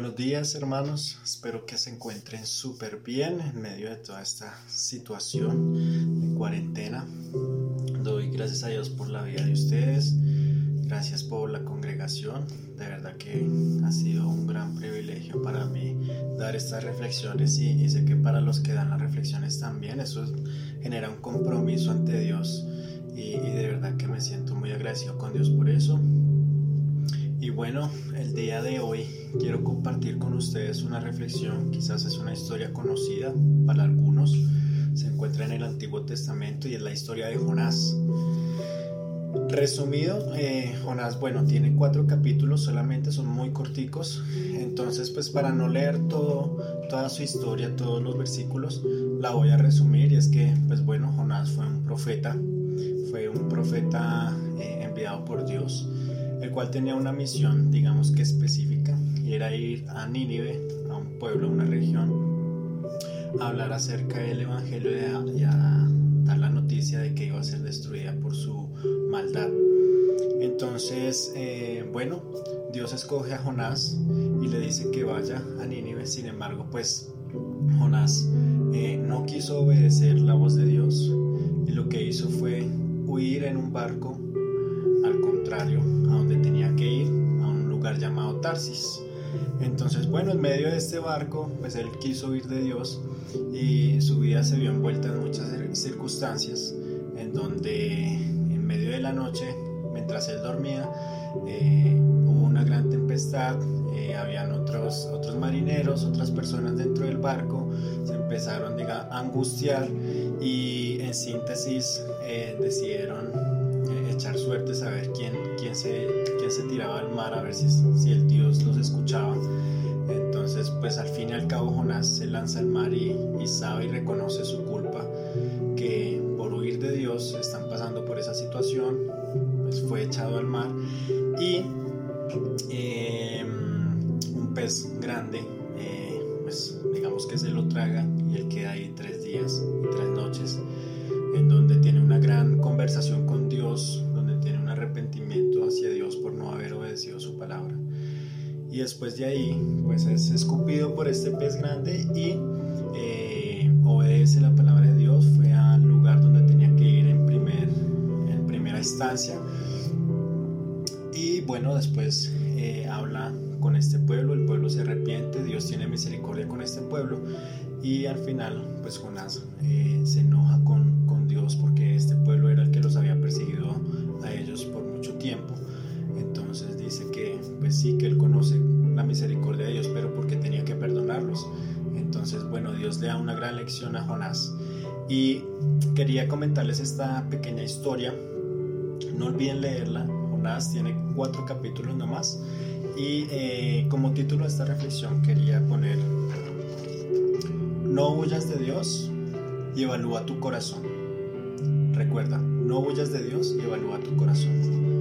Buenos días hermanos, espero que se encuentren súper bien en medio de toda esta situación de cuarentena. Doy gracias a Dios por la vida de ustedes, gracias por la congregación, de verdad que ha sido un gran privilegio para mí dar estas reflexiones y, sé que para los que dan las reflexiones también eso genera un compromiso ante Dios y, y de verdad que me siento muy agradecido con Dios por eso. Y bueno, el día de hoy quiero compartir con ustedes una reflexión, quizás es una historia conocida para algunos, se encuentra en el Antiguo Testamento y es la historia de Jonás. Resumido, eh, Jonás, bueno, tiene cuatro capítulos, solamente son muy corticos, entonces pues para no leer todo, toda su historia, todos los versículos, la voy a resumir. Y es que pues bueno, Jonás fue un profeta, fue un profeta eh, enviado por Dios el cual tenía una misión, digamos que específica, y era ir a Nínive, a un pueblo, a una región, a hablar acerca del Evangelio y a, dar la noticia de que iba a ser destruida por su maldad. Entonces, eh, bueno, Dios escoge a Jonás y le dice que vaya a Nínive, sin embargo, pues Jonás eh, no quiso obedecer la voz de Dios y lo que hizo fue huir en un barco contrario a donde tenía que ir, a un lugar llamado Tarsis. Entonces, bueno, en medio de este barco, pues él quiso huir de Dios y su vida se vio envuelta en muchas circunstancias, en donde en medio de la noche, mientras él dormía, eh, hubo una gran tempestad, eh, habían otros, otros marineros, otras personas dentro del barco, se empezaron a angustiar y en síntesis eh, decidieron echar suerte, saber quién, quién, se, quién se tiraba al mar, a ver si, si el Dios los escuchaba. Entonces, pues al fin y al cabo Jonás se lanza al mar y, y sabe y reconoce su Y después de ahí, pues es escupido por este pez grande y eh, obedece la palabra de Dios. Fue al lugar donde tenía que ir en, primer, en primera instancia. Y bueno, después eh, habla con este pueblo, el pueblo se arrepiente, Dios tiene misericordia con este pueblo y al final pues Jonás eh, se enoja con, con Dios porque este pueblo era el que los había perseguido a ellos por mucho tiempo. Entonces dice que, pues sí, que él conoce la misericordia de Dios, pero porque tenía que perdonarlos. Entonces, bueno, Dios le da una gran lección a Jonás. Y quería comentarles esta pequeña historia. No olviden leerla. Jonás tiene cuatro capítulos nomás. Y eh, como título de esta reflexión quería poner, no huyas de Dios y evalúa tu corazón. Recuerda, no huyas de Dios y evalúa tu corazón.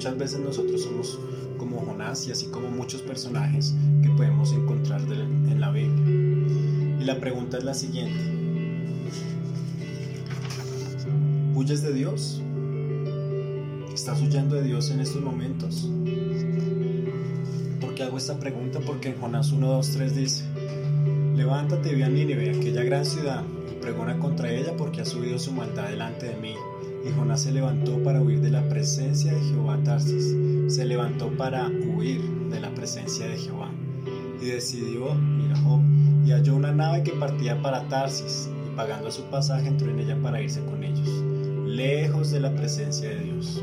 Y muchas veces nosotros somos como Jonás y así como muchos personajes que podemos encontrar en la Biblia. Y la pregunta es la siguiente. ¿Huyes de Dios? ¿Estás huyendo de Dios en estos momentos? ¿Por qué hago esta pregunta? Porque en Jonás 1, 2, 3 dice, levántate y ve a Nínive, aquella gran ciudad pregona contra ella porque ha subido su maldad delante de mí. Y Jonás se levantó para huir de la presencia de Jehová Tarsis. Se levantó para huir de la presencia de Jehová. Y decidió ir a Job y halló una nave que partía para Tarsis y pagando su pasaje entró en ella para irse con ellos, lejos de la presencia de Dios.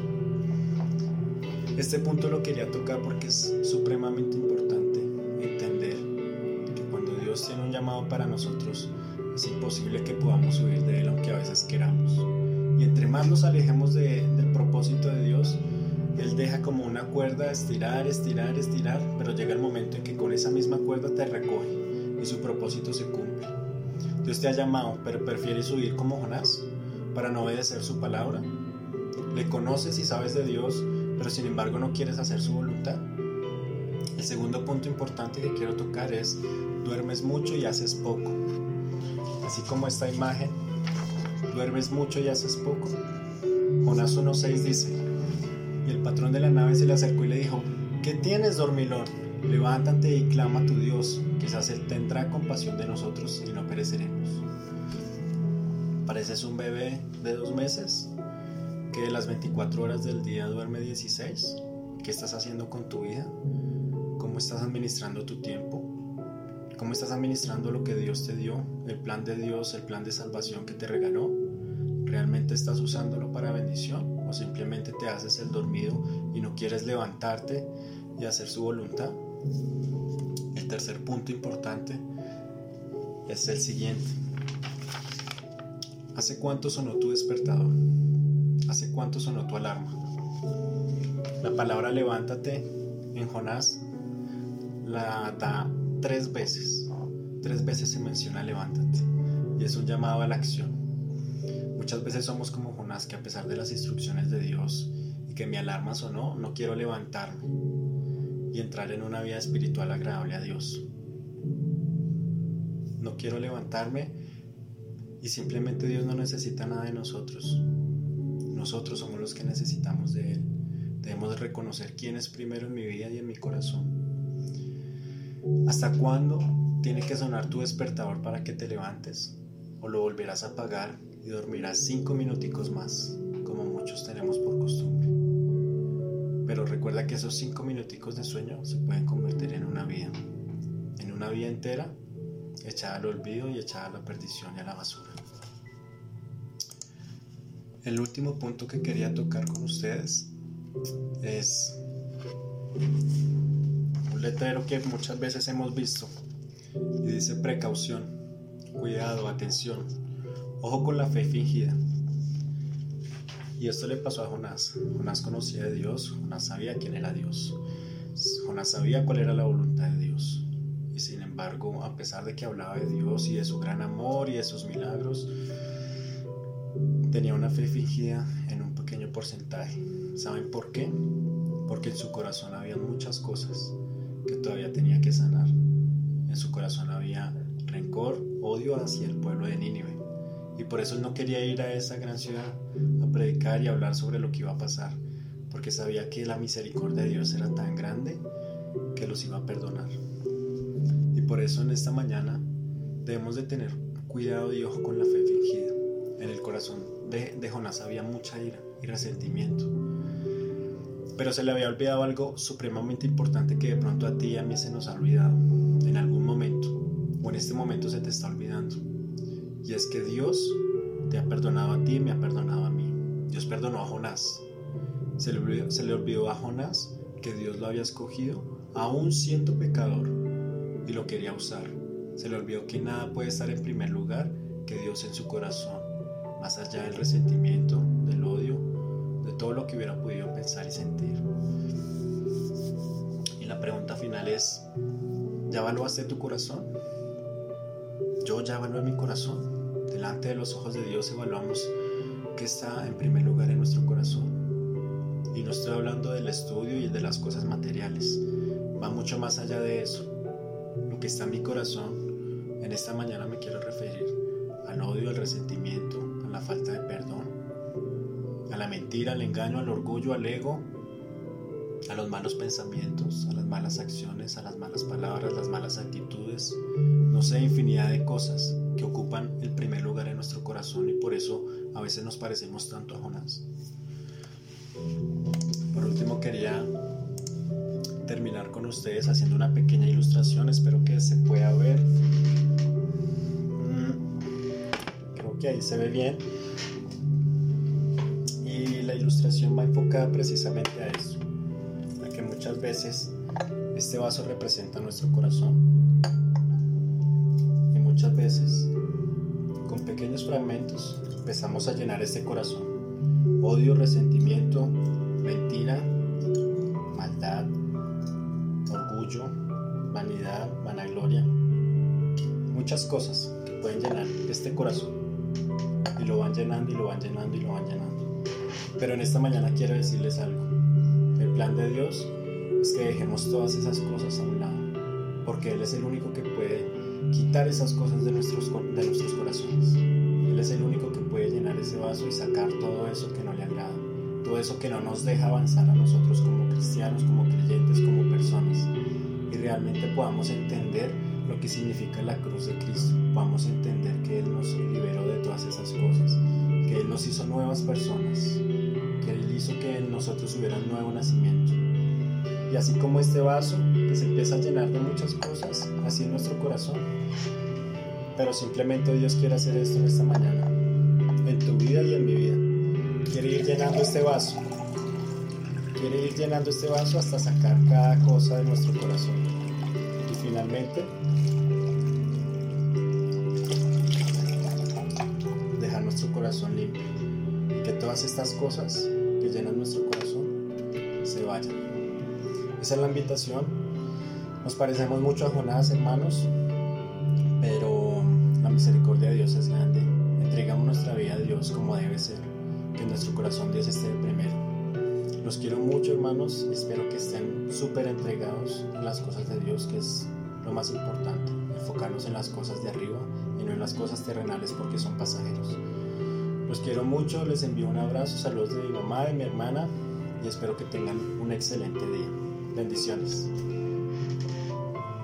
Este punto lo quería tocar porque es supremamente importante entender que cuando Dios tiene un llamado para nosotros, es imposible que podamos huir de Él aunque a veces queramos. Y entre más nos alejemos del propósito de Dios, Él deja como una cuerda estirar, estirar, estirar, pero llega el momento en que con esa misma cuerda te recoge y su propósito se cumple. Dios te ha llamado, pero prefieres huir como Jonás para no obedecer su palabra. Le conoces y sabes de Dios, pero sin embargo no quieres hacer su voluntad. El segundo punto importante que quiero tocar es, duermes mucho y haces poco así como esta imagen, duermes mucho y haces poco. Jonás 1.6 dice, y el patrón de la nave se le acercó y le dijo, ¿qué tienes, dormilón? Levántate y clama a tu Dios, quizás Él tendrá compasión de nosotros y no pereceremos. Pareces un bebé de dos meses que de las 24 horas del día duerme 16. ¿Qué estás haciendo con tu vida? ¿Cómo estás administrando tu tiempo? ¿Cómo estás administrando lo que Dios te dio? El plan de Dios, el plan de salvación que te regaló. ¿Realmente estás usándolo para bendición? ¿O simplemente te haces el dormido y no quieres levantarte y hacer su voluntad? El tercer punto importante es el siguiente. ¿Hace cuánto sonó tu despertador? ¿Hace cuánto sonó tu alarma? La palabra levántate en Jonás la da tres veces. Tres veces se menciona levántate. Y es un llamado a la acción. Muchas veces somos como Jonás que a pesar de las instrucciones de Dios y que mi alarma sonó, no quiero levantarme y entrar en una vida espiritual agradable a Dios. No quiero levantarme y simplemente Dios no necesita nada de nosotros. Nosotros somos los que necesitamos de Él. Debemos reconocer quién es primero en mi vida y en mi corazón. ¿Hasta cuándo tiene que sonar tu despertador para que te levantes? ¿O lo volverás a apagar y dormirás cinco minuticos más, como muchos tenemos por costumbre? Pero recuerda que esos cinco minuticos de sueño se pueden convertir en una vida, en una vida entera echada al olvido y echada a la perdición y a la basura. El último punto que quería tocar con ustedes es un letrero que muchas veces hemos visto y dice precaución, cuidado, atención, ojo con la fe fingida. Y esto le pasó a Jonás. Jonás conocía a Dios, Jonás sabía quién era Dios. Jonás sabía cuál era la voluntad de Dios. Y sin embargo, a pesar de que hablaba de Dios y de su gran amor y de sus milagros, tenía una fe fingida en un pequeño porcentaje. ¿Saben por qué? Porque en su corazón había muchas cosas que todavía tenía que sanar. En su corazón había rencor, odio hacia el pueblo de Nínive. Y por eso él no quería ir a esa gran ciudad a predicar y hablar sobre lo que iba a pasar, porque sabía que la misericordia de Dios era tan grande que los iba a perdonar. Y por eso en esta mañana debemos de tener cuidado y ojo con la fe fingida. En el corazón de, de Jonás había mucha ira y resentimiento. Pero se le había olvidado algo supremamente importante que de pronto a ti y a mí se nos ha olvidado en algún momento, o en este momento se te está olvidando. Y es que Dios te ha perdonado a ti y me ha perdonado a mí. Dios perdonó a Jonás. Se le, olvidó, a Jonás que Dios lo había escogido, aún siendo pecador, y lo quería usar. Se le olvidó que nada puede estar en primer lugar que Dios en su corazón, más allá del resentimiento, todo lo que hubiera podido pensar y sentir. Y la pregunta final es, ¿ya evaluaste tu corazón? Yo ya evalué mi corazón delante de los ojos de Dios evaluamos qué está en primer lugar en nuestro corazón. Y no estoy hablando del estudio y de las cosas materiales, va mucho más allá de eso. Lo que está en mi corazón, en esta mañana me quiero referir al odio, al resentimiento, a la falta de perdón, a la mentira, al engaño, al orgullo, al ego, a los malos pensamientos, a las malas acciones, a las malas palabras, las malas actitudes, no sé, infinidad de cosas que ocupan el primer lugar en nuestro corazón y por eso a veces nos parecemos tanto a Jonás. Por último quería terminar con ustedes haciendo una pequeña ilustración, espero que se pueda ver. Mm, creo que ahí se ve bien. Y ilustración va enfocada precisamente a eso, a que muchas veces este vaso representa nuestro corazón muchas veces, con pequeños fragmentos, empezamos a llenar este corazón. Odio, resentimiento, mentira, maldad, orgullo, vanidad, vanagloria. Muchas cosas que pueden llenar este corazón. Y lo van llenando y lo van llenando y lo van llenando. Pero en esta mañana quiero decirles algo. El plan de Dios es que dejemos todas esas cosas a un lado. Porque Él es el único que puede quitar esas cosas de nuestros, de nuestros corazones. Él es el único que puede llenar ese vaso y sacar todo eso que no le agrada, todo eso que no nos deja avanzar a nosotros como cristianos, como creyentes, como personas. Y realmente podamos entender lo que significa la cruz de Cristo, podamos entender que Él nos liberó de todas esas cosas, que Él nos hizo nuevas personas, que Él hizo que nosotros hubiera un nuevo nacimiento. Y así como este vaso que se empieza a llenar de muchas cosas, así en nuestro corazón. Pero simplemente Dios quiere hacer esto en esta mañana, en tu vida y en mi vida. Quiere ir llenando este vaso. Quiere ir llenando este vaso hasta sacar cada cosa de nuestro corazón. Y finalmente, corazón limpio. Y que todas estas cosas que llenan nuestro corazón se vayan. Esa es la invitación. Nos parecemos mucho a Jonás, hermanos, pero la misericordia de Dios es grande. Entregamos nuestra vida a Dios como debe ser. Que nuestro corazón Dios esté primero. Los quiero mucho, hermanos. Espero que estén súper entregados a las cosas de Dios, que es lo más importante. Enfocarnos en las cosas de arriba y no en las cosas terrenales porque son pasajeros. Los quiero mucho, les envío un abrazo, saludos de mi mamá, de mi hermana y espero que tengan un excelente día. Bendiciones.